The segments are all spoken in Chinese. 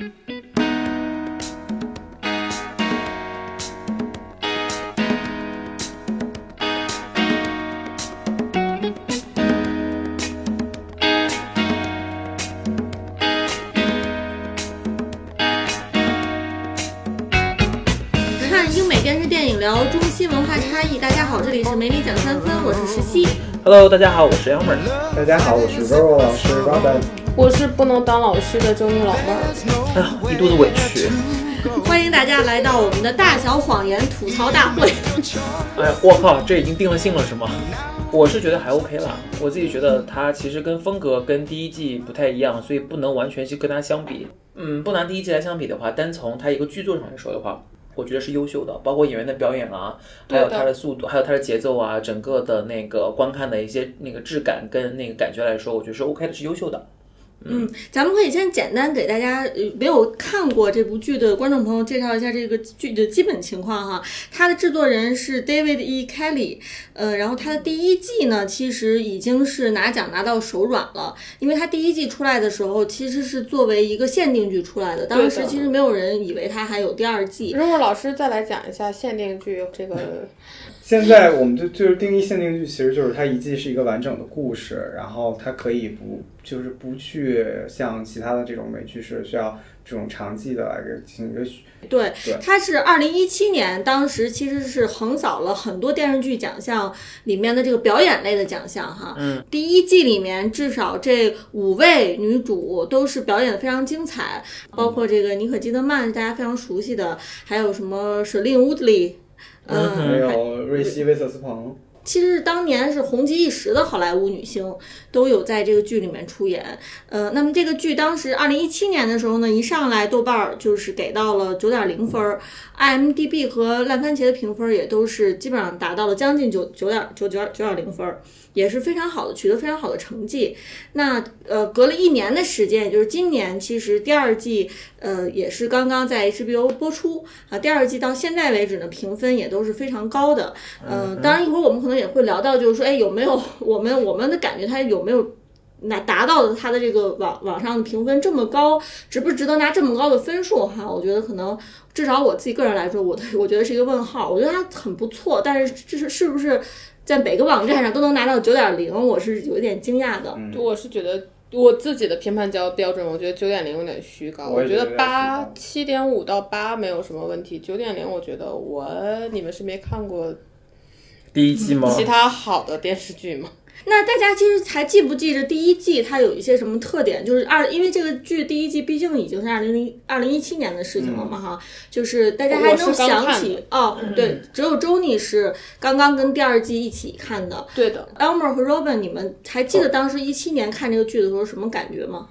看英美电视电影，聊中西文化差异。大家好，这里是梅里讲三分，我是石溪。Hello，大家好，我是 Elmer。大家好，我是 Roro 老师 Robin。我是不能当老师的周女老妹儿。哎呀，一肚子委屈。欢迎大家来到我们的大小谎言吐槽大会。哎呀，我靠，这已经定了性了是吗？我是觉得还 OK 啦，我自己觉得它其实跟风格跟第一季不太一样，所以不能完全去跟它相比。嗯，不拿第一季来相比的话，单从它一个剧作上来说的话，我觉得是优秀的，包括演员的表演啊，还有它的速度，还有它的节奏啊，整个的那个观看的一些那个质感跟那个感觉来说，我觉得是 OK 的，是优秀的。嗯，咱们可以先简单给大家呃没有看过这部剧的观众朋友介绍一下这个剧的基本情况哈。它的制作人是 David E. Kelly，呃，然后它的第一季呢，其实已经是拿奖拿到手软了，因为它第一季出来的时候其实是作为一个限定剧出来的，当时其实没有人以为它还有第二季。如果老师再来讲一下限定剧这个，现在我们就就是定义限定剧，其实就是它一季是一个完整的故事，然后它可以不就是不去像其他的这种美剧是需要这种长季的来给进行一个对对，它是二零一七年，当时其实是横扫了很多电视剧奖项里面的这个表演类的奖项哈。嗯，第一季里面至少这五位女主都是表演的非常精彩，包括这个妮可基德曼，大家非常熟悉的，还有什么舍令乌德利。嗯，还有瑞希威瑟斯彭。其实当年是红极一时的好莱坞女星都有在这个剧里面出演。呃，那么这个剧当时二零一七年的时候呢，一上来豆瓣儿就是给到了九点零分儿，IMDB 和烂番茄的评分也都是基本上达到了将近九九点九九点九点零分儿。也是非常好的，取得非常好的成绩。那呃，隔了一年的时间，也就是今年，其实第二季呃也是刚刚在 HBO 播出啊。第二季到现在为止呢，评分也都是非常高的。嗯、呃，当然一会儿我们可能也会聊到，就是说，哎，有没有我们我们的感觉，它有没有拿达到的它的这个网网上的评分这么高，值不值得拿这么高的分数哈？我觉得可能至少我自己个人来说，我的我觉得是一个问号。我觉得它很不错，但是这是是不是？在每个网站上都能拿到九点零，我是有一点惊讶的。嗯我是觉得我自己的评判标标准，我觉得九点零有点虚高。我觉得八七点五到八没有什么问题，九点零我觉得我你们是没看过第一季吗？其他好的电视剧吗？那大家其实还记不记着第一季它有一些什么特点？就是二，因为这个剧第一季毕竟已经是二零零二零一七年的事情了嘛，哈，就是大家还能想起哦，对，只有 Jony 是刚刚跟第二季一起看的。对的，Elmer 和 Robin，你们还记得当时一七年看这个剧的时候什么感觉吗？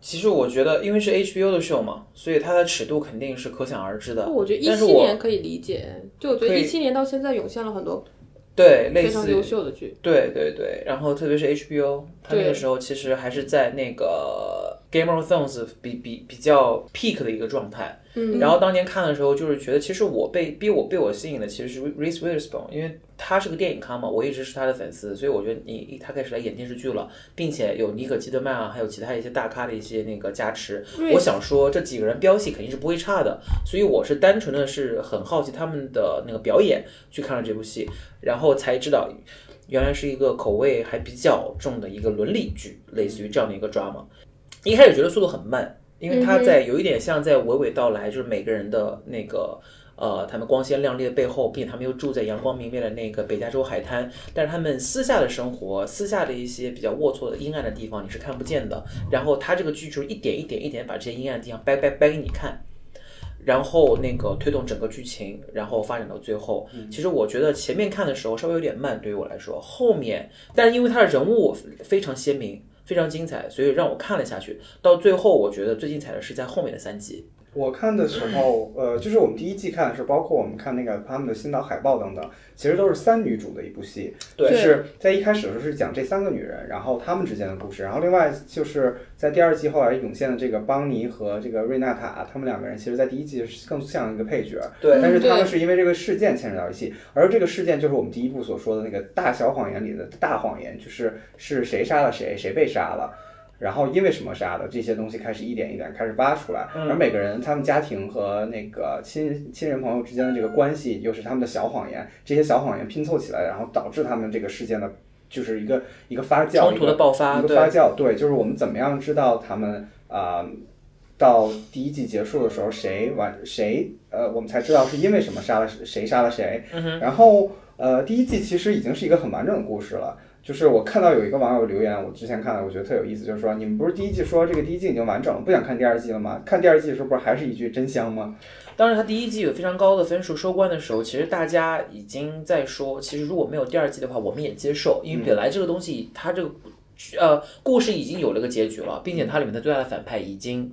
其实我觉得，因为是 HBO 的秀嘛，所以它的尺度肯定是可想而知的。我觉得一七年可以理解，就我觉得一七年到现在涌现了很多对类似非常优秀的剧。对对对，然后特别是 HBO，它那个时候其实还是在那个 Game of Thrones 比比比较 peak 的一个状态。嗯然后当年看的时候，就是觉得其实我被逼我被我吸引的其实是 Reese Witherspoon，因为他是个电影咖嘛，我一直是他的粉丝，所以我觉得你他开始来演电视剧了，并且有妮可基德曼啊，还有其他一些大咖的一些那个加持，我想说这几个人飙戏肯定是不会差的，所以我是单纯的是很好奇他们的那个表演去看了这部戏，然后才知道原来是一个口味还比较重的一个伦理剧，类似于这样的一个 drama。一开始觉得速度很慢，因为他在有一点像在娓娓道来，就是每个人的那个。呃，他们光鲜亮丽的背后，并且他们又住在阳光明媚的那个北加州海滩，但是他们私下的生活，私下的一些比较龌龊的阴暗的地方，你是看不见的。然后他这个剧就是一点一点一点把这些阴暗的地方掰掰掰给你看，然后那个推动整个剧情，然后发展到最后。其实我觉得前面看的时候稍微有点慢，对于我来说，后面，但是因为他的人物非常鲜明。非常精彩，所以让我看了下去。到最后，我觉得最精彩的是在后面的三集。我看的时候，呃，就是我们第一季看的时候，包括我们看那个他们的新岛海报等等，其实都是三女主的一部戏。对就是在一开始的时候是讲这三个女人，然后她们之间的故事，然后另外就是在第二季后来涌现的这个邦尼和这个瑞娜塔，她们两个人其实在第一季是更像一个配角，对但是他们是因为这个事件牵扯到一起，而这个事件就是我们第一部所说的那个大小谎言里的大谎言，就是是谁杀了谁，谁被杀了。然后因为什么杀的这些东西开始一点一点开始挖出来，而每个人他们家庭和那个亲亲人朋友之间的这个关系，又是他们的小谎言，这些小谎言拼凑起来，然后导致他们这个事件的，就是一个一个发酵，冲突的爆发，一个发酵，对，就是我们怎么样知道他们啊、到第一季结束的时候，谁完谁呃，我们才知道是因为什么杀了谁杀了谁。然后呃，第一季其实已经是一个很完整的故事了。就是我看到有一个网友留言，我之前看了，我觉得特有意思，就是说你们不是第一季说这个第一季已经完整了，不想看第二季了吗？看第二季的时候不是还是一句真香吗？当然，他第一季有非常高的分数收官的时候，其实大家已经在说，其实如果没有第二季的话，我们也接受，因为本来这个东西它这个呃故事已经有了个结局了，并且它里面的最大的反派已经。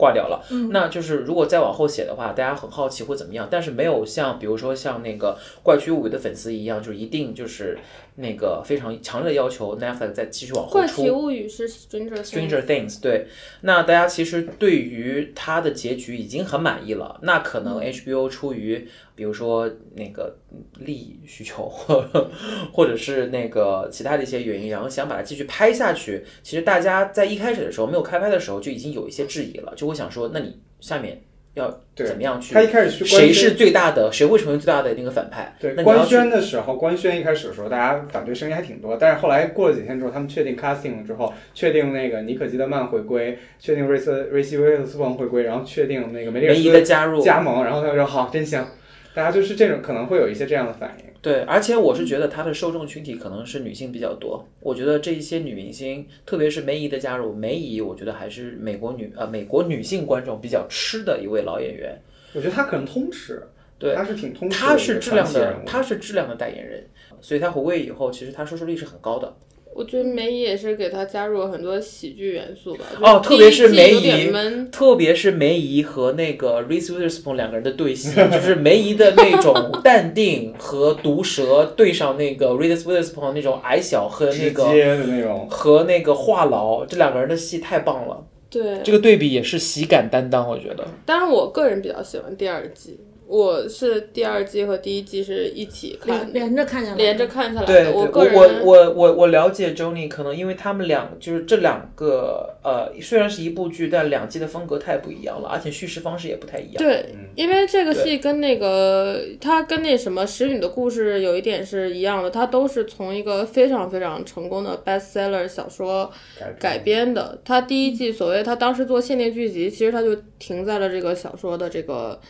挂掉了，嗯。那就是如果再往后写的话，大家很好奇会怎么样，但是没有像比如说像那个《怪奇物语》的粉丝一样，就一定就是那个非常强烈的要求 Netflix 再继续往后怪。奇物语是 Stranger Things，对，那大家其实对于它的结局已经很满意了，那可能 HBO 出于比如说那个嗯利益需求，或者是那个其他的一些原因，然后想把它继续拍下去，其实大家在一开始的时候没有开拍的时候就已经有一些质疑了，就会想说，那你下面要怎么样去？他一开始去谁是最大的？谁会成为最大的那个反派？对官宣的时候，官宣一开始的时候，大家反对声音还挺多，但是后来过了几天之后，他们确定 casting 了之后，确定那个尼可基德曼回归，确定瑞斯瑞西威尔斯彭回归，然后确定那个梅丽尔梅姨的加入，加盟，然后他就说好，真香。大家就是这种可能会有一些这样的反应。对，而且我是觉得它的受众群体可能是女性比较多。我觉得这一些女明星，特别是梅姨的加入，梅姨我觉得还是美国女呃美国女性观众比较吃的一位老演员。我觉得她可能通吃，对她是挺通吃的她是质量的她是质量的代言人，所以她回归以后，其实她收视率是很高的。我觉得梅姨也是给他加入了很多喜剧元素吧。哦特别是梅姨，特别是梅姨和那个 Reese Witherspoon 两个人的对戏，就是梅姨的那种 淡定和毒舌对上那个 Reese Witherspoon 那种矮小和那个接的那种。和那个话痨，这两个人的戏太棒了。对，这个对比也是喜感担当，我觉得。当然我个人比较喜欢第二季，我是第二季和第一季是一起看连，连着看下来，连着看下来对，的。我个人我我我我了解 Jony，可能因为他们两就是这两个呃，虽然是一部剧，但两季的风格太不一样了，而且叙事方式也不太一样。对，嗯因为这个戏跟那个它跟那什么《使女的故事》有一点是一样的，它都是从一个非常非常成功的 bestseller 小说改改编的。它第一季所谓他当时做限定剧集，其实他就停在了这个小说的这个。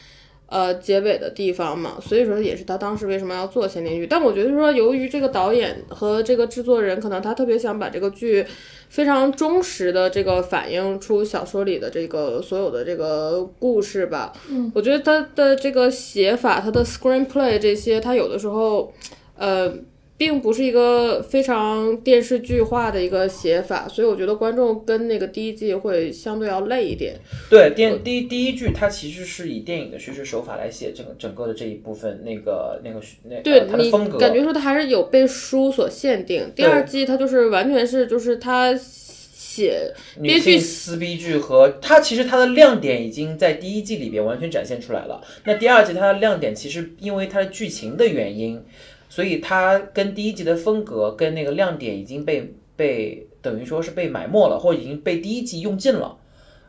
呃，结尾的地方嘛，所以说也是他当时为什么要做限定剧。但我觉得说，由于这个导演和这个制作人，可能他特别想把这个剧非常忠实的这个反映出小说里的这个所有的这个故事吧。嗯，我觉得他的这个写法，他的 screenplay 这些，他有的时候，呃。并不是一个非常电视剧化的一个写法，所以我觉得观众跟那个第一季会相对要累一点。对，电第一第一剧它其实是以电影的叙事手法来写整个整个的这一部分那个那个那对呃它的你风格，感觉说它还是有被书所限定。第二季它就是完全是就是它写女编剧性撕逼剧和它其实它的亮点已经在第一季里边完全展现出来了。那第二季它的亮点其实因为它的剧情的原因，所以它跟第一集的风格跟那个亮点已经被被等于说是被埋没了，或者已经被第一季用尽了。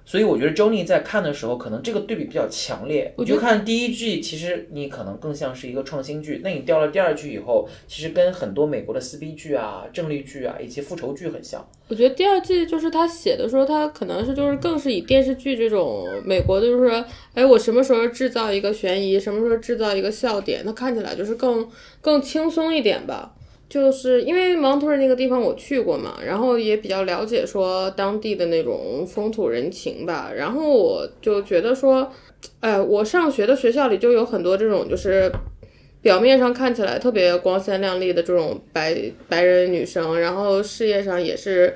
所以我觉得 Jony 在看的时候，可能这个对比比较强烈。我就看第一季，其实你可能更像是一个创新剧，那你掉了第二剧以后，其实跟很多美国的撕逼剧啊、正力剧啊以及复仇剧很像。我觉得第二季就是他写的时候，他可能是就是更是以电视剧这种美国的，就是说，哎，我什么时候制造一个悬疑，什么时候制造一个笑点，它看起来就是更更轻松一点吧。就是因为蒙特利那个地方我去过嘛，然后也比较了解说当地的那种风土人情吧，然后我就觉得说，哎，我上学的学校里就有很多这种就是表面上看起来特别光鲜亮丽的这种白白人女生，然后事业上也是。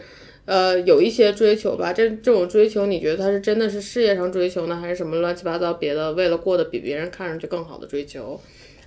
呃，有一些追求吧，这这种追求，你觉得他是真的是事业上追求呢，还是什么乱七八糟别的，为了过得比别人看上去更好的追求，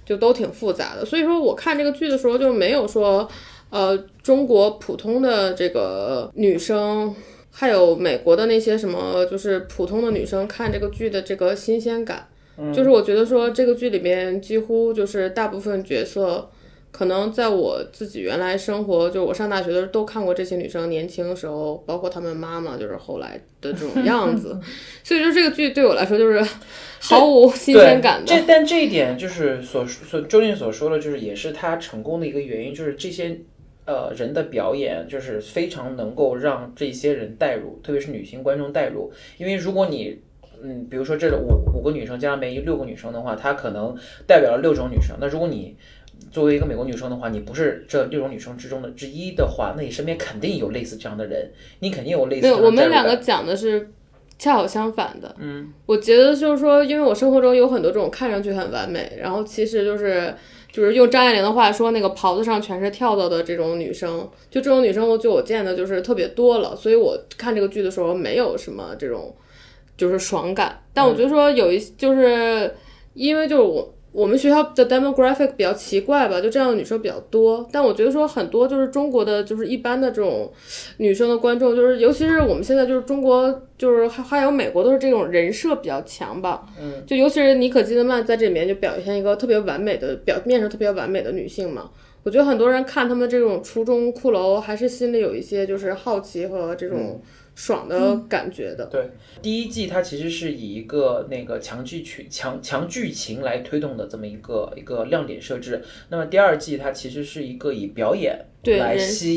就都挺复杂的。所以说，我看这个剧的时候就没有说，呃，中国普通的这个女生，还有美国的那些什么，就是普通的女生看这个剧的这个新鲜感。就是我觉得说这个剧里面几乎就是大部分角色可能在我自己原来生活，就我上大学的时候都看过这些女生年轻的时候，包括她们妈妈，就是后来的这种 样子，所以说这个剧对我来说就是毫无新鲜感的。这但这一点就是所所周迅所说的，就是也是他成功的一个原因，就是这些呃人的表演就是非常能够让这些人代入，特别是女性观众代入，因为如果你嗯，比如说这五五个女生加上梅姨六个女生的话，她可能代表了六种女生。那如果你作为一个美国女生的话，你不是这六种女生之中的之一的话，那你身边肯定有类似这样的人，你肯定有类似。对，我们两个个讲的是恰好相反的。嗯，我觉得就是说，因为我生活中有很多这种看上去很完美，然后其实就是就是用张爱玲的话说，那个袍子上全是跳蚤的这种女生，就这种女生，我就我见的就是特别多了，所以我看这个剧的时候没有什么这种就是爽感。但我觉得说有一就是因为就是我。我们学校的 demographic 比较奇怪吧，就这样的女生比较多。但我觉得说很多就是中国的，就是一般的这种女生的观众，就是尤其是我们现在就是中国，就是还还有美国都是这种人设比较强吧。嗯，就尤其是妮可基德曼在这里面就表现一个特别完美的，表面上特别完美的女性嘛。我觉得很多人看他们这种初中骷髅，还是心里有一些就是好奇和这种。爽的感觉的，对，第一季它其实是以一个那个强剧情、强强剧情来推动的这么一个一个亮点设置。那么第二季它其实是一个以表演来吸引。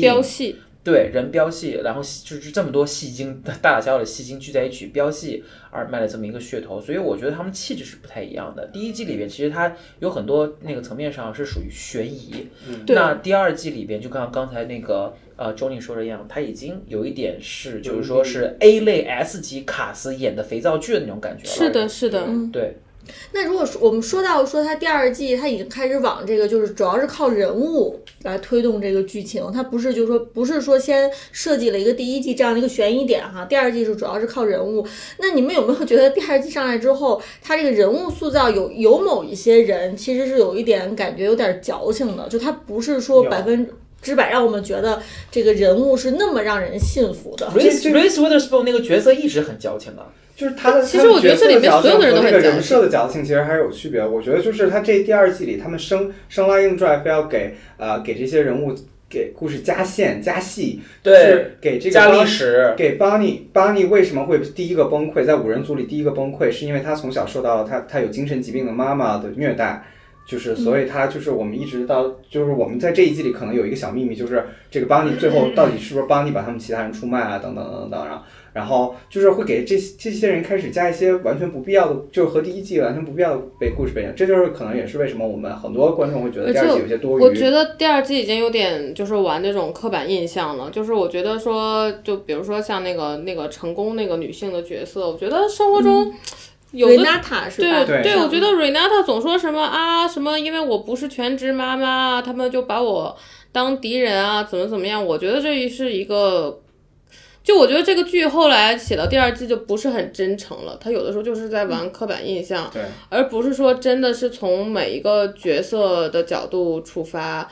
对人飙戏，然后就是这么多戏精，大大小小的戏精聚在一起飙戏而卖了这么一个噱头，所以我觉得他们气质是不太一样的。第一季里边其实它有很多那个层面上是属于悬疑，嗯那第二季里边就像刚才那个呃周宁说的一样，它已经有一点是就是说是 A 类 S 级卡司演的肥皂剧的那种感觉了。是的，是的，对。那如果说我们说到说它第二季，它已经开始往这个就是主要是靠人物来推动这个剧情，它不是就是说不是说先设计了一个第一季这样的一个悬疑点哈，第二季是主要是靠人物。那你们有没有觉得第二季上来之后，它这个人物塑造有有某一些人其实是有一点感觉有点矫情的，就他不是说百分之白让我们觉得这个人物是那么让人信服的。Reese Reese Witherspoon 那个角色一直很矫情的。就是他的，其实我觉得这里面所有的人都很人设的矫情，其实还是有区别。我觉得就是他这第二季里，他们生生拉硬拽，非要给呃给这些人物给故事加线加戏，对，给这个加历史，给邦尼邦尼为什么会第一个崩溃，在五人组里第一个崩溃，是因为他从小受到了他他有精神疾病的妈妈的虐待，就是所以他就是我们一直到就是我们在这一季里可能有一个小秘密，就是这个邦尼最后到底是不是邦尼把他们其他人出卖啊等等等等，然后。然后就是会给这这些人开始加一些完全不必要的，就是和第一季完全不必要的背故事背景，这就是可能也是为什么我们很多观众会觉得第二季有些多余。我觉得第二季已经有点就是玩那种刻板印象了，就是我觉得说，就比如说像那个那个成功那个女性的角色，我觉得生活中有的对对对，我觉得 Renata 总说什么啊什么，因为我不是全职妈妈，他们就把我当敌人啊，怎么怎么样？我觉得这是一个。就我觉得这个剧后来写到第二季就不是很真诚了，他有的时候就是在玩刻板印象，对，而不是说真的是从每一个角色的角度出发，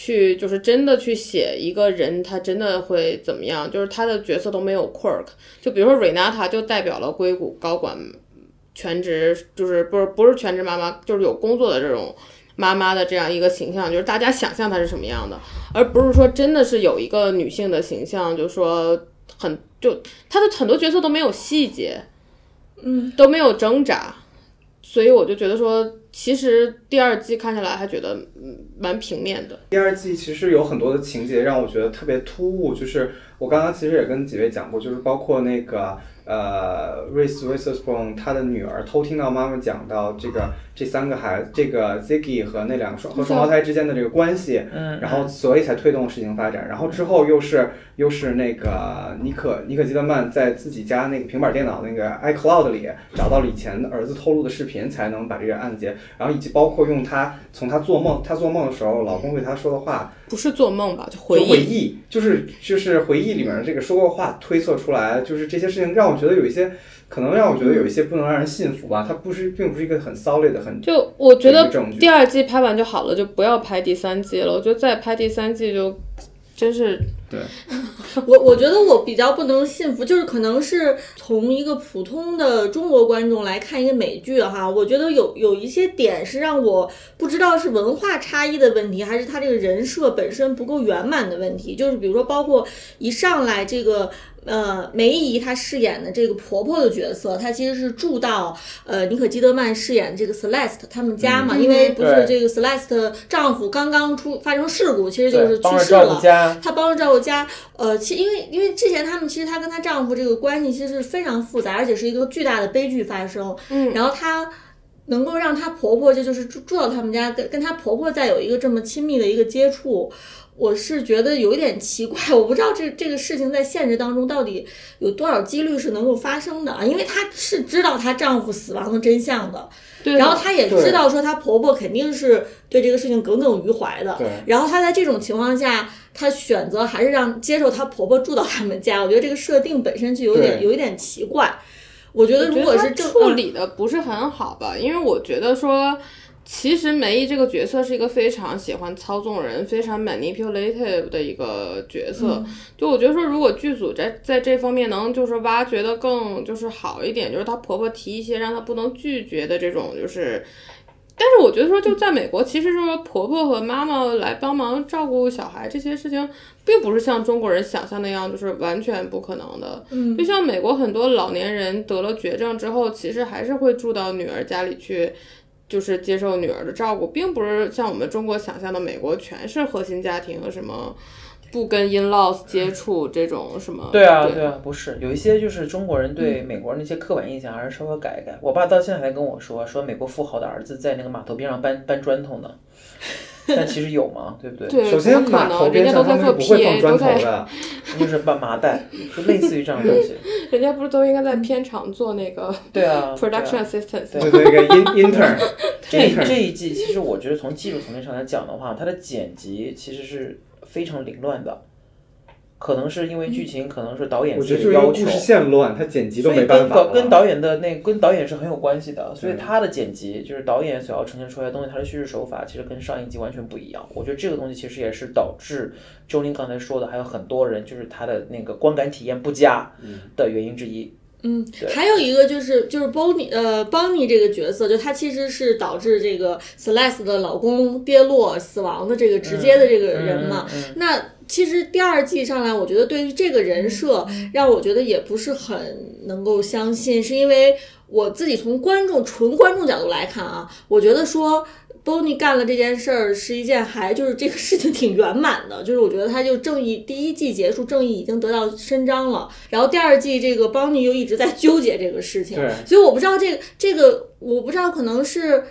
去就是真的去写一个人他真的会怎么样，就是他的角色都没有 quirk，就比如说 Renata 就代表了硅谷高管全职，就是不是不是全职妈妈，就是有工作的这种。妈妈的这样一个形象，就是大家想象她是什么样的，而不是说真的是有一个女性的形象，就是说很就她的很多角色都没有细节，嗯，都没有挣扎，所以我就觉得说，其实第二季看下来还觉得蛮平面的。第二季其实有很多的情节让我觉得特别突兀，就是我刚刚其实也跟几位讲过，就是包括那个呃，Reese Witherspoon 他的女儿偷听到妈妈讲到这个。这三个孩子，这个 Ziggy 和那两个双和双胞胎之间的这个关系，嗯，然后所以才推动事情发展。然后之后又是又是那个尼可尼可基德曼在自己家那个平板电脑那个 iCloud 里找到了以前儿子透露的视频，才能把这个案子结。然后以及包括用他从他做梦，他做梦的时候，老公对他说的话，不是做梦吧？就回忆，就是就是回忆里面的这个说过话推测出来，就是这些事情让我觉得有一些。可能让我觉得有一些不能让人信服吧，它不是，并不是一个很 solid 的很。就我觉得第二季拍完就好了，就不要拍第三季了。我觉得再拍第三季就真是对 我我觉得我比较不能信服，就是可能是从一个普通的中国观众来看一个美剧哈，我觉得有有一些点是让我不知道是文化差异的问题，还是他这个人设本身不够圆满的问题。就是比如说，包括一上来这个。呃，梅姨她饰演的这个婆婆的角色，她其实是住到呃妮可基德曼饰演这个 Celeste 他们家嘛，因为不是这个 Celeste 丈夫刚刚出发生事故，其实就是去世了。她帮着照顾家，呃，其因为因为之前他们其实她跟她丈夫这个关系其实是非常复杂，而且是一个巨大的悲剧发生。嗯然后她能够让她婆婆，这就是住住到他们家，跟跟她婆婆再有一个这么亲密的一个接触，我是觉得有一点奇怪，我不知道这这个事情在现实当中到底有多少几率是能够发生的啊？因为她是知道她丈夫死亡的真相的，对，然后她也知道说她婆婆肯定是对这个事情耿耿于怀的，对然后她在这种情况下，她选择还是让接受她婆婆住到他们家，我觉得这个设定本身就有点有一点奇怪。我觉得如果是处理的不是很好吧，因为我觉得说，其实梅姨这个角色是一个非常喜欢操纵人、非常 manipulative 的一个角色。嗯就我觉得说，如果剧组在在这方面能就是挖掘的更就是好一点，就是她婆婆提一些让她不能拒绝的这种就是。但是我觉得说，就在美国，其实说婆婆和妈妈来帮忙照顾小孩这些事情，并不是像中国人想象那样，就是完全不可能的。嗯就像美国很多老年人得了绝症之后，其实还是会住到女儿家里去，就是接受女儿的照顾，并不是像我们中国想象的美国全是核心家庭，什么不跟 in laws 接触这种什么。对啊，对对啊，不是有一些就是中国人对美国人的一些刻板印象，还是稍微改一改。我爸到现在还跟我说，说美国富豪的儿子在那个码头边上搬搬砖头呢，但其实有吗？对不对？对，首先码头能？人家边上他都在做们不会放砖头的，就是搬麻袋，就类似于这样的东西。人家不是都应该在片场做那个对啊 production assistant？对对，那个 in intern 这这一季，其实我觉得从技术层面上来讲的话，它的剪辑其实是非常凌乱的，可能是因为剧情，可能是导演我自己的要求线乱，他剪辑都没办法了。跟导跟导演的那跟导演是很有关系的，所以他的剪辑就是导演所要呈现出来的东西，他的叙事手法其实跟上一集完全不一样。我觉得这个东西其实也是导致周宁刚才说的，还有很多人就是他的那个观感体验不佳的原因之一。嗯，还有一个就是就是 Bonnie 呃 Bonnie 这个角色，就她其实是导致这个 Celeste 的老公跌落死亡的这个直接的这个人嘛。嗯嗯嗯那其实第二季上来，我觉得对于这个人设，让我觉得也不是很能够相信，是因为我自己从观众纯观众角度来看啊，我觉得说。Bonnie 干了这件事儿是一件还就是这个事情挺圆满的，就是我觉得他就正义第一季结束，正义已经得到伸张了，然后第二季这个 Bonnie 又一直在纠结这个事情，所以我不知道这个这个我不知道可能是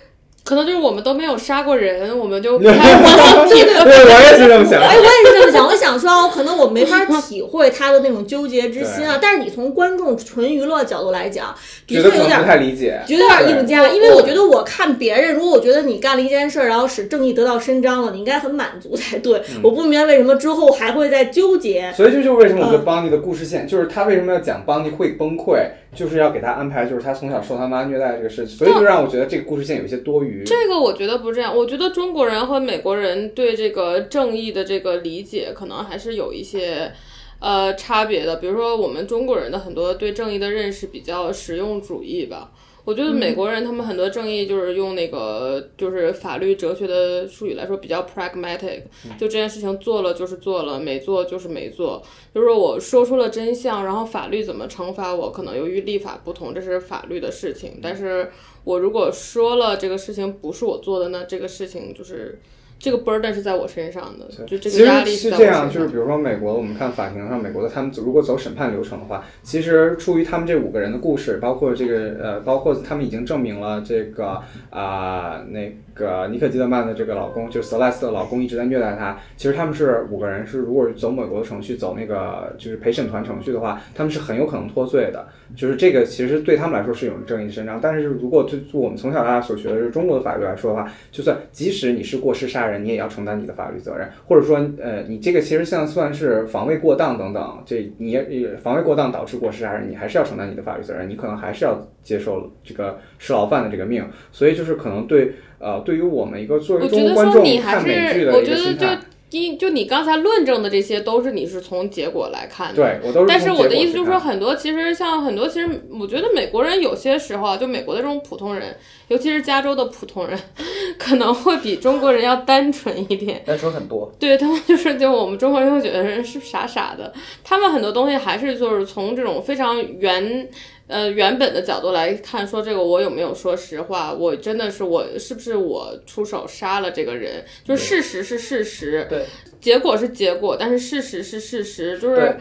可能就是我们都没有杀过人，我们就不太能体会。对，我也是这么想。哎，我也是这么想。我想说，哦可能我没法体会他的那种纠结之心啊。但是你从观众纯娱乐角度来讲，的觉得可能不确有点不。太理解。觉得有点硬加，对因为我觉得我看别人，如果我觉得你干了一件事儿，然后使正义得到伸张了，你应该很满足才对。嗯我不明白为什么之后还会再纠结。所以这就是为什么我觉嗯得邦尼的故事线，就是他为什么要讲邦尼会崩溃，就是要给他安排，就是他从小受他妈虐待这个事情，所以就让我觉得这个故事线有一些多余。这个我觉得不是这样，我觉得中国人和美国人对这个正义的这个理解，可能还是有一些呃差别的。比如说，我们中国人的很多对正义的认识比较实用主义吧。我觉得美国人他们很多正义就是用那个就是法律哲学的术语来说比较 pragmatic，就这件事情做了就是做了，没做就是没做。就是说我说出了真相，然后法律怎么惩罚我，可能由于立法不同，这是法律的事情。但是我如果说了这个事情不是我做的，那这个事情就是这个 burden 是在我身上的，就这个压力是这样，就是比如说美国，我们看法庭上美国的他们如果走审判流程的话，其实出于他们这五个人的故事，包括这个呃，包括他们已经证明了这个啊、那个尼克基德曼的这个老公，就是 Celeste 的老公一直在虐待她。其实他们是五个人是，如果走美国的程序，走那个就是陪审团程序的话，他们是很有可能脱罪的。就是这个其实对他们来说是有正义伸张，但是如果对我们从小到大所学的是中国的法律来说的话，就算即使你是过失杀人，你也要承担你的法律责任，或者说呃，你这个其实像算是防卫过当等等，这你也也防卫过当导致过失杀人，你还是要承担你的法律责任，你可能还是要接受这个吃牢饭的这个命，所以就是可能对呃，对于我们一个作为中国观众看美剧的一个心态，因就你刚才论证的这些，都是你是从结果来看的。对我都是但是我的意思就是说，很多其实像很多其实，我觉得美国人有些时候啊，就美国的这种普通人，尤其是加州的普通人，可能会比中国人要单纯一点。单纯很多。对他们就是 就我们中国人会觉得人是傻傻的，他们很多东西还是就是从这种非常原呃原本的角度来看，说这个我有没有说实话，我真的是我是不是我出手杀了这个人，就是事实是事实，对，结果是结果，但是事实是事实，就是。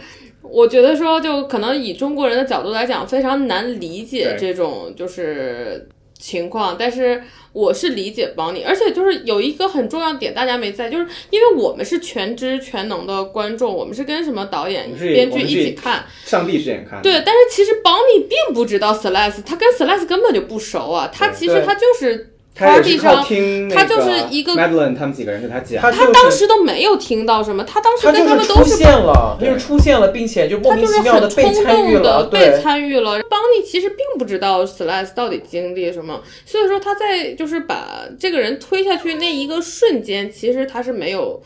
我觉得说，就可能以中国人的角度来讲，非常难理解这种就是情况，但是我是理解帮你，而且就是有一个很重要点，大家没在，就是因为我们是全知全能的观众，我们是跟什么导演编剧一起看，上帝视眼看，对，但是其实邦尼并不知道 Celeste，他跟 Celeste 根本就不熟啊，他其实他就是 party 上。听那他就是一个 Madeline 他们几个人跟他讲，他他当时都没有听到什么，他当时跟他们都是现了，就出现了，并且就莫名他就是其妙的被很冲动参与了，的被。参与了。邦尼其实并不知道 Celeste 到底经历什么，所以说他在就是把这个人推下去那一个瞬间，其实他是没有，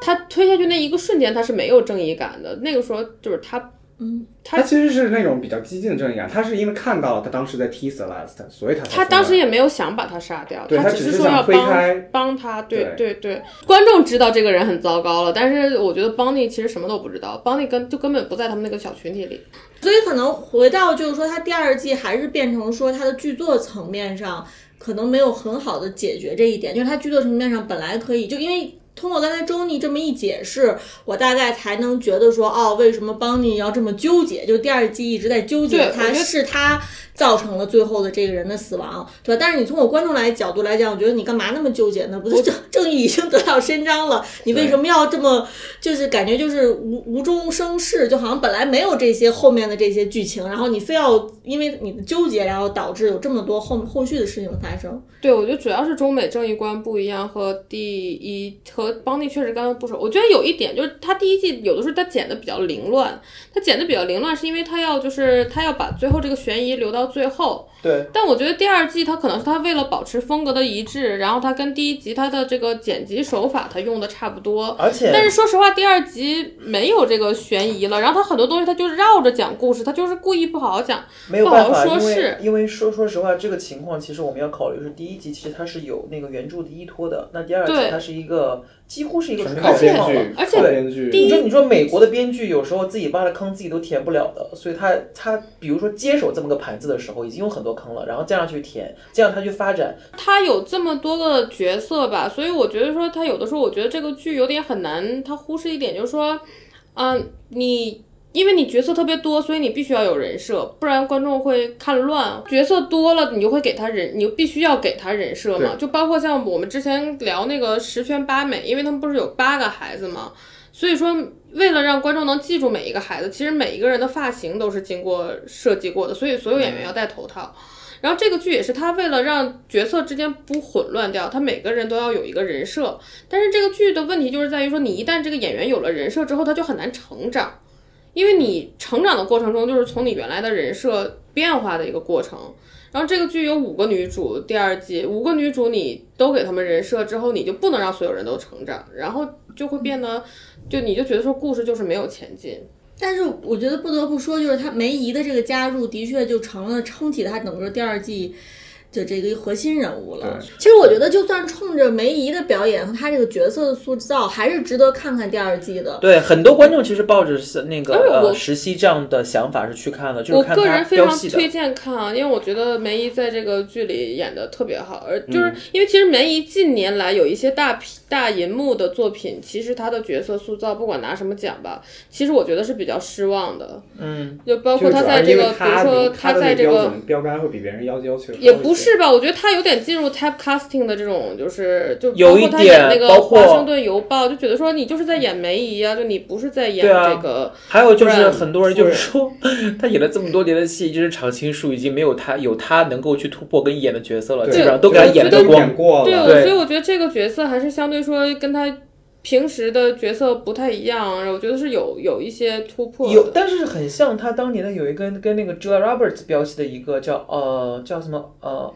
他推下去那一个瞬间他是没有正义感的。那个时候就是他，嗯，他他其实是那种比较激进的正义感，他是因为看到了他当时在踢 Celeste，所以他才他当时也没有想把他杀掉，对他只只是说要帮推开帮他。对对对对，观众知道这个人很糟糕了，但是我觉得邦尼其实什么都不知道，邦尼根就根本不在他们那个小群体里。所以可能回到就是说，他第二季还是变成说他的剧作层面上可能没有很好的解决这一点，就是他剧作层面上本来可以就因为。通过刚才周妮这么一解释，我大概才能觉得说，哦，为什么邦尼要这么纠结？就第二季一直在纠结他是他造成了最后的这个人的死亡，对吧？但是你从我观众来角度来讲，我觉得你干嘛那么纠结呢？不是正 正义已经得到伸张了，你为什么要这么 就是感觉就是无无中生事，就好像本来没有这些后面的这些剧情，然后你非要因为你的纠结，然后导致有这么多后后续的事情的发生。对，我觉得主要是中美正义观不一样，和第一和邦尼确实刚刚不熟。我觉得有一点就是他第一季有的时候他剪的比较凌乱，他剪的比较凌乱是因为他要就是他要把最后这个悬疑留到最后。对，但我觉得第二季它可能是它为了保持风格的一致，然后它跟第一集它的这个剪辑手法它用的差不多。而且但是说实话，第二集没有这个悬疑了，然后它很多东西它就绕着讲故事，它就是故意不好好讲。没有办法，不好说因为是因为说说实话，这个情况其实我们要考虑是第一集其实它是有那个原著的依托的，那第二集它是一个几乎是一个纯纯靠编靠创了剧，。而且你说你说美国的编剧有时候自己挖的坑自己都填不了的，所以他他比如说接手这么个盘子的时候，已经有很多坑了，然后这样去填，这样他去发展，他有这么多个角色吧，所以我觉得说他有的时候，我觉得这个剧有点很难，他忽视一点就是说，嗯、你因为你角色特别多，所以你必须要有人设，不然观众会看乱。角色多了，你就会给他人，你就必须要给他人设嘛。就包括像我们之前聊那个十全八美，因为他们不是有八个孩子嘛，所以说为了让观众能记住每一个孩子，其实每一个人的发型都是经过设计过的，所以所有演员要戴头套。然后这个剧也是他为了让角色之间不混乱掉，他每个人都要有一个人设。但是这个剧的问题就是在于说，你一旦这个演员有了人设之后，他就很难成长，因为你成长的过程中就是从你原来的人设变化的一个过程。然后这个剧有五个女主，第二季五个女主你都给他们人设之后，你就不能让所有人都成长，然后就会变得，就你就觉得说故事就是没有前进。但是我觉得不得不说，就是她梅姨的这个加入，的确就成了撑起她整个第二季的这个核心人物了。其实我觉得，就算冲着梅姨的表演和她这个角色的塑造，还是值得看看第二季的。对很多观众其实抱着是那个石溪这样的想法是去看的，就我个是看他人非常推。荐看啊，因为我觉得梅姨在这个剧里演的特别好，而嗯就是因为其实梅姨近年来有一些大屏大银幕的作品，其实她的角色塑造不管拿什么奖吧，其实我觉得是比较失望的。嗯，就包括她在这个，比如说她在这个。标杆会比别人要要求也不是吧，我觉得他有点进入 typecasting 的这种，就是就有一包括他演那个《点包括华盛顿邮报》，就觉得说你就是在演梅姨啊，就你不是在演对啊这个。还有就是很多人就是说，他演了这么多年的戏，就是常青树已经没有他有他能够去突破跟演的角色了，基本上都给他演得光。过对，了，我对所以我觉得这个角色还是相对说跟他平时的角色不太一样，我觉得是有有一些突破有，但是很像他当年的有一个跟那个 Julia Roberts 标记的一个叫呃叫什么呃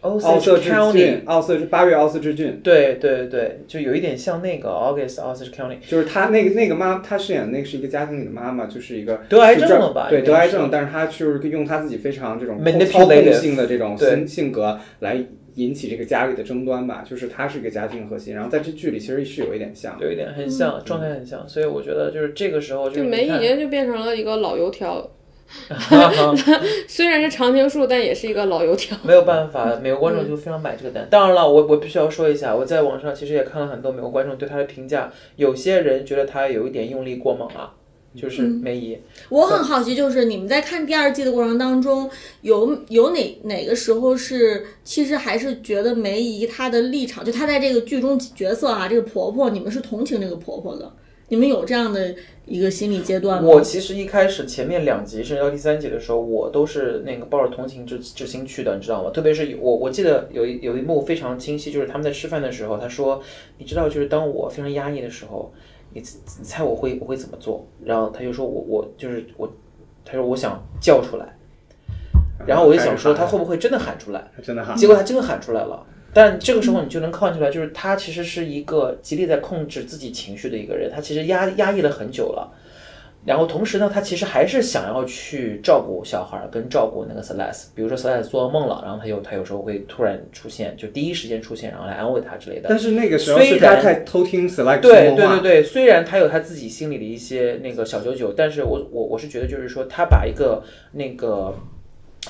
奥瑟之 County 郡，奥瑟是八月奥瑟之郡，对对对，就有一点像那个 August Osage County 就是他那个那个妈，他饰演的那个是一个家庭里的妈妈，就是一个得癌症了吧？对，得癌症，但是他就是用他自己非常这种 Manipulative 操控性的这种性性格来引起这个家里的争端吧，就是他是一个家庭核心，然后在这剧里其实是有一点像。有一点很像，状态很像，所以我觉得就是这个时候就就是梅姨就变成了一个老油条，虽然是常青树，但也是一个老油条。没有办法，美国观众就非常买这个单。当然了，我我必须要说一下，我在网上其实也看了很多美国观众对他的评价，有些人觉得他有一点用力过猛啊，就是梅姨。我很好奇，就是你们在看第二季的过程当中，有有哪哪个时候是其实还是觉得梅姨她的立场，就她在这个剧中角色啊，这个婆婆，你们是同情这个婆婆的，你们有这样的一个心理阶段吗？我其实一开始前面两集甚至到第三集的时候，我都是那个抱着同情之之心去的，你知道吗？特别是我我记得有一有一幕非常清晰，就是他们在吃饭的时候，他说：“你知道，就是当我非常压抑的时候，你你猜我会我会怎么做？”然后他就说我我就是我，他说我想叫出来，然后我就想说他会不会真的喊出来？真的喊，结果他真的喊出来了。但这个时候你就能看出来，就是他其实是一个极力在控制自己情绪的一个人，他其实压压抑了很久了。然后同时呢，他其实还是想要去照顾小孩儿，跟照顾那个 Celeste。比如说 Celeste 做噩梦了，然后他有他有时候会突然出现，就第一时间出现，然后来安慰他之类的。但是那个时候虽然是他在偷听 Select 对对对对，虽然他有他自己心里的一些那个小九九，但是我我我是觉得就是说，他把一个那个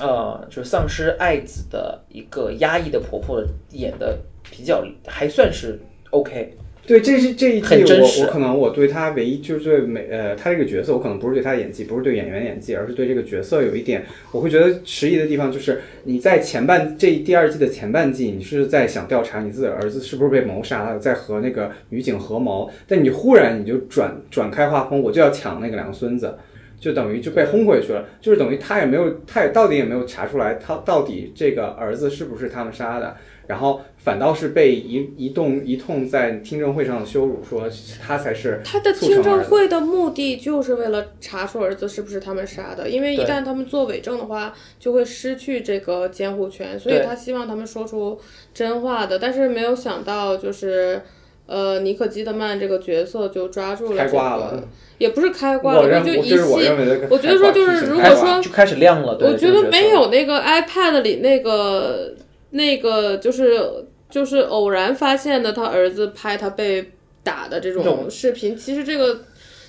呃，就是丧失爱子的一个压抑的婆婆演的比较还算是 OK。对，这是这一季我我可能我对他唯一就是对美呃他这个角色，我可能不是对他的演技，不是对演员演技，而是对这个角色有一点我会觉得迟疑的地方，就是你在前半这第二季的前半季，你是在想调查你自己的儿子是不是被谋杀了，在和那个女警合谋，但你忽然你就转转开画风，我就要抢那个两个孙子。就等于就被轰回去了，就是等于他也没有，他也到底也没有查出来他到底这个儿子是不是他们杀的，然后反倒是被一一动一通在听证会上的羞辱，说他才是他的听证会的目的就是为了查出儿子是不是他们杀的，因为一旦他们做伪证的话，就会失去这个监护权，所以他希望他们说出真话的。但是没有想到，就是呃，尼可基德曼这个角色就抓住了开这个挂了，也不是开挂我了，就一系认为的我觉得说就是如果说就开始亮了，对我觉得没有那个 iPad 里那个那个就是就是偶然发现的他儿子拍他被打的这种种视频，其实这个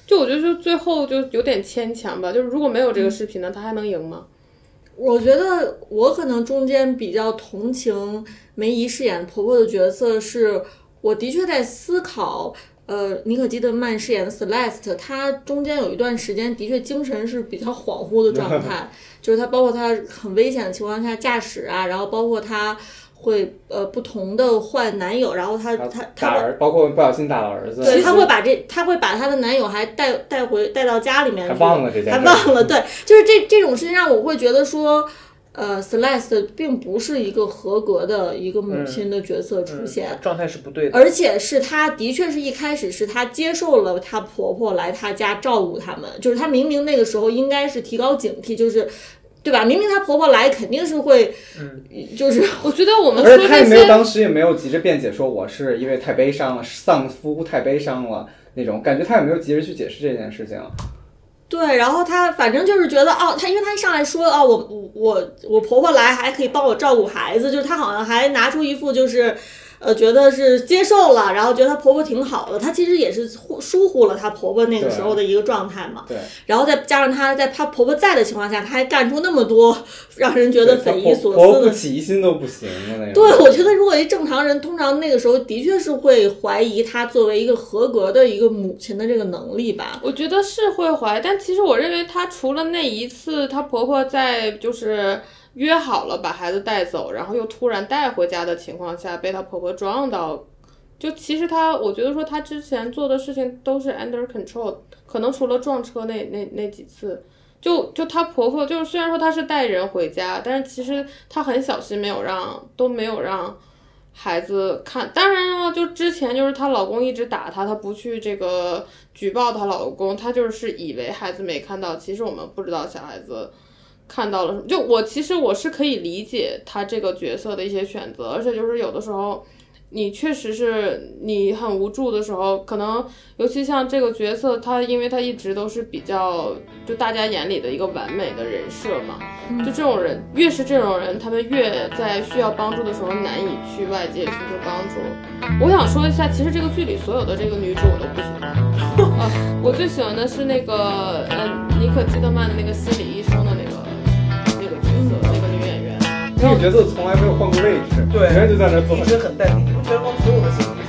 就我觉得就最后就有点牵强吧。就是如果没有嗯这个视频呢，他还能赢吗？我觉得我可能中间比较同情梅姨饰演婆婆的角色是，我的确在思考，呃，妮可基德曼饰演的 Celeste，她中间有一段时间的确精神是比较恍惚的状态，就是她包括她很危险的情况下驾驶啊，然后包括她会呃不同的换男友，然后她她打她儿，包括不小心打了儿子，对，她会把这，她会把她的男友还带带回带到家里面忘了这件还事忘了，对，就是这这种事情让我会觉得说，呃，Celeste 并不是一个合格的一个母亲的角色出现。嗯状态是不对的。而且是她的确是一开始是她接受了她婆婆来她家照顾他们，就是她明明那个时候应该是提高警惕，就是对吧？明明她婆婆来肯定是会，嗯就是 我觉得我们而且她也没有，当时也没有急着辩解说我是因为太悲伤了，丧夫太悲伤了那种感觉，她也没有急着去解释这件事情。对，然后她反正就是觉得哦，她因为她一上来说哦，我我我婆婆来还可以帮我照顾孩子，就是她好像还拿出一副就是。呃，觉得是接受了，然后觉得她婆婆挺好的，她其实也是忽疏忽了她婆婆那个时候的一个状态嘛。对，然后再加上她在她婆婆在的情况下，她还干出那么多 让人觉得匪夷所婆婆不思的起疑心都不行的那个。对，我觉得如果一正常人，通常那个时候的确是会怀疑她作为一个合格的一个母亲的这个能力吧。我觉得是会怀，但其实我认为她除了那一次，她婆婆在就是约好了把孩子带走，然后又突然带回家的情况下，被她婆婆撞到。就其实她，我觉得说她之前做的事情都是 under control，可能除了撞车那那那几次，就就她婆婆就是虽然说她是带人回家，但是其实她很小心，没有让都没有让孩子看。当然了，就之前就是她老公一直打她，她不去这个举报她老公，她就是以为孩子没看到，其实我们不知道小孩子看到了什么。就我其实我是可以理解他这个角色的一些选择，而且就是有的时候。你确实是你很无助的时候，可能尤其像这个角色，他因为他一直都是比较就大家眼里的一个完美的人设嘛，就这种人越是这种人，他们越在需要帮助的时候难以去外界寻求帮助。我想说一下，其实这个剧里所有的这个女主我都不喜欢，啊，我最喜欢的是那个呃尼可基德曼的那个心理医生的那个那个角色，那个这个角色从来没有换过位置，对永远就在那儿坐一。直很淡定，你不觉得吗？所有的心理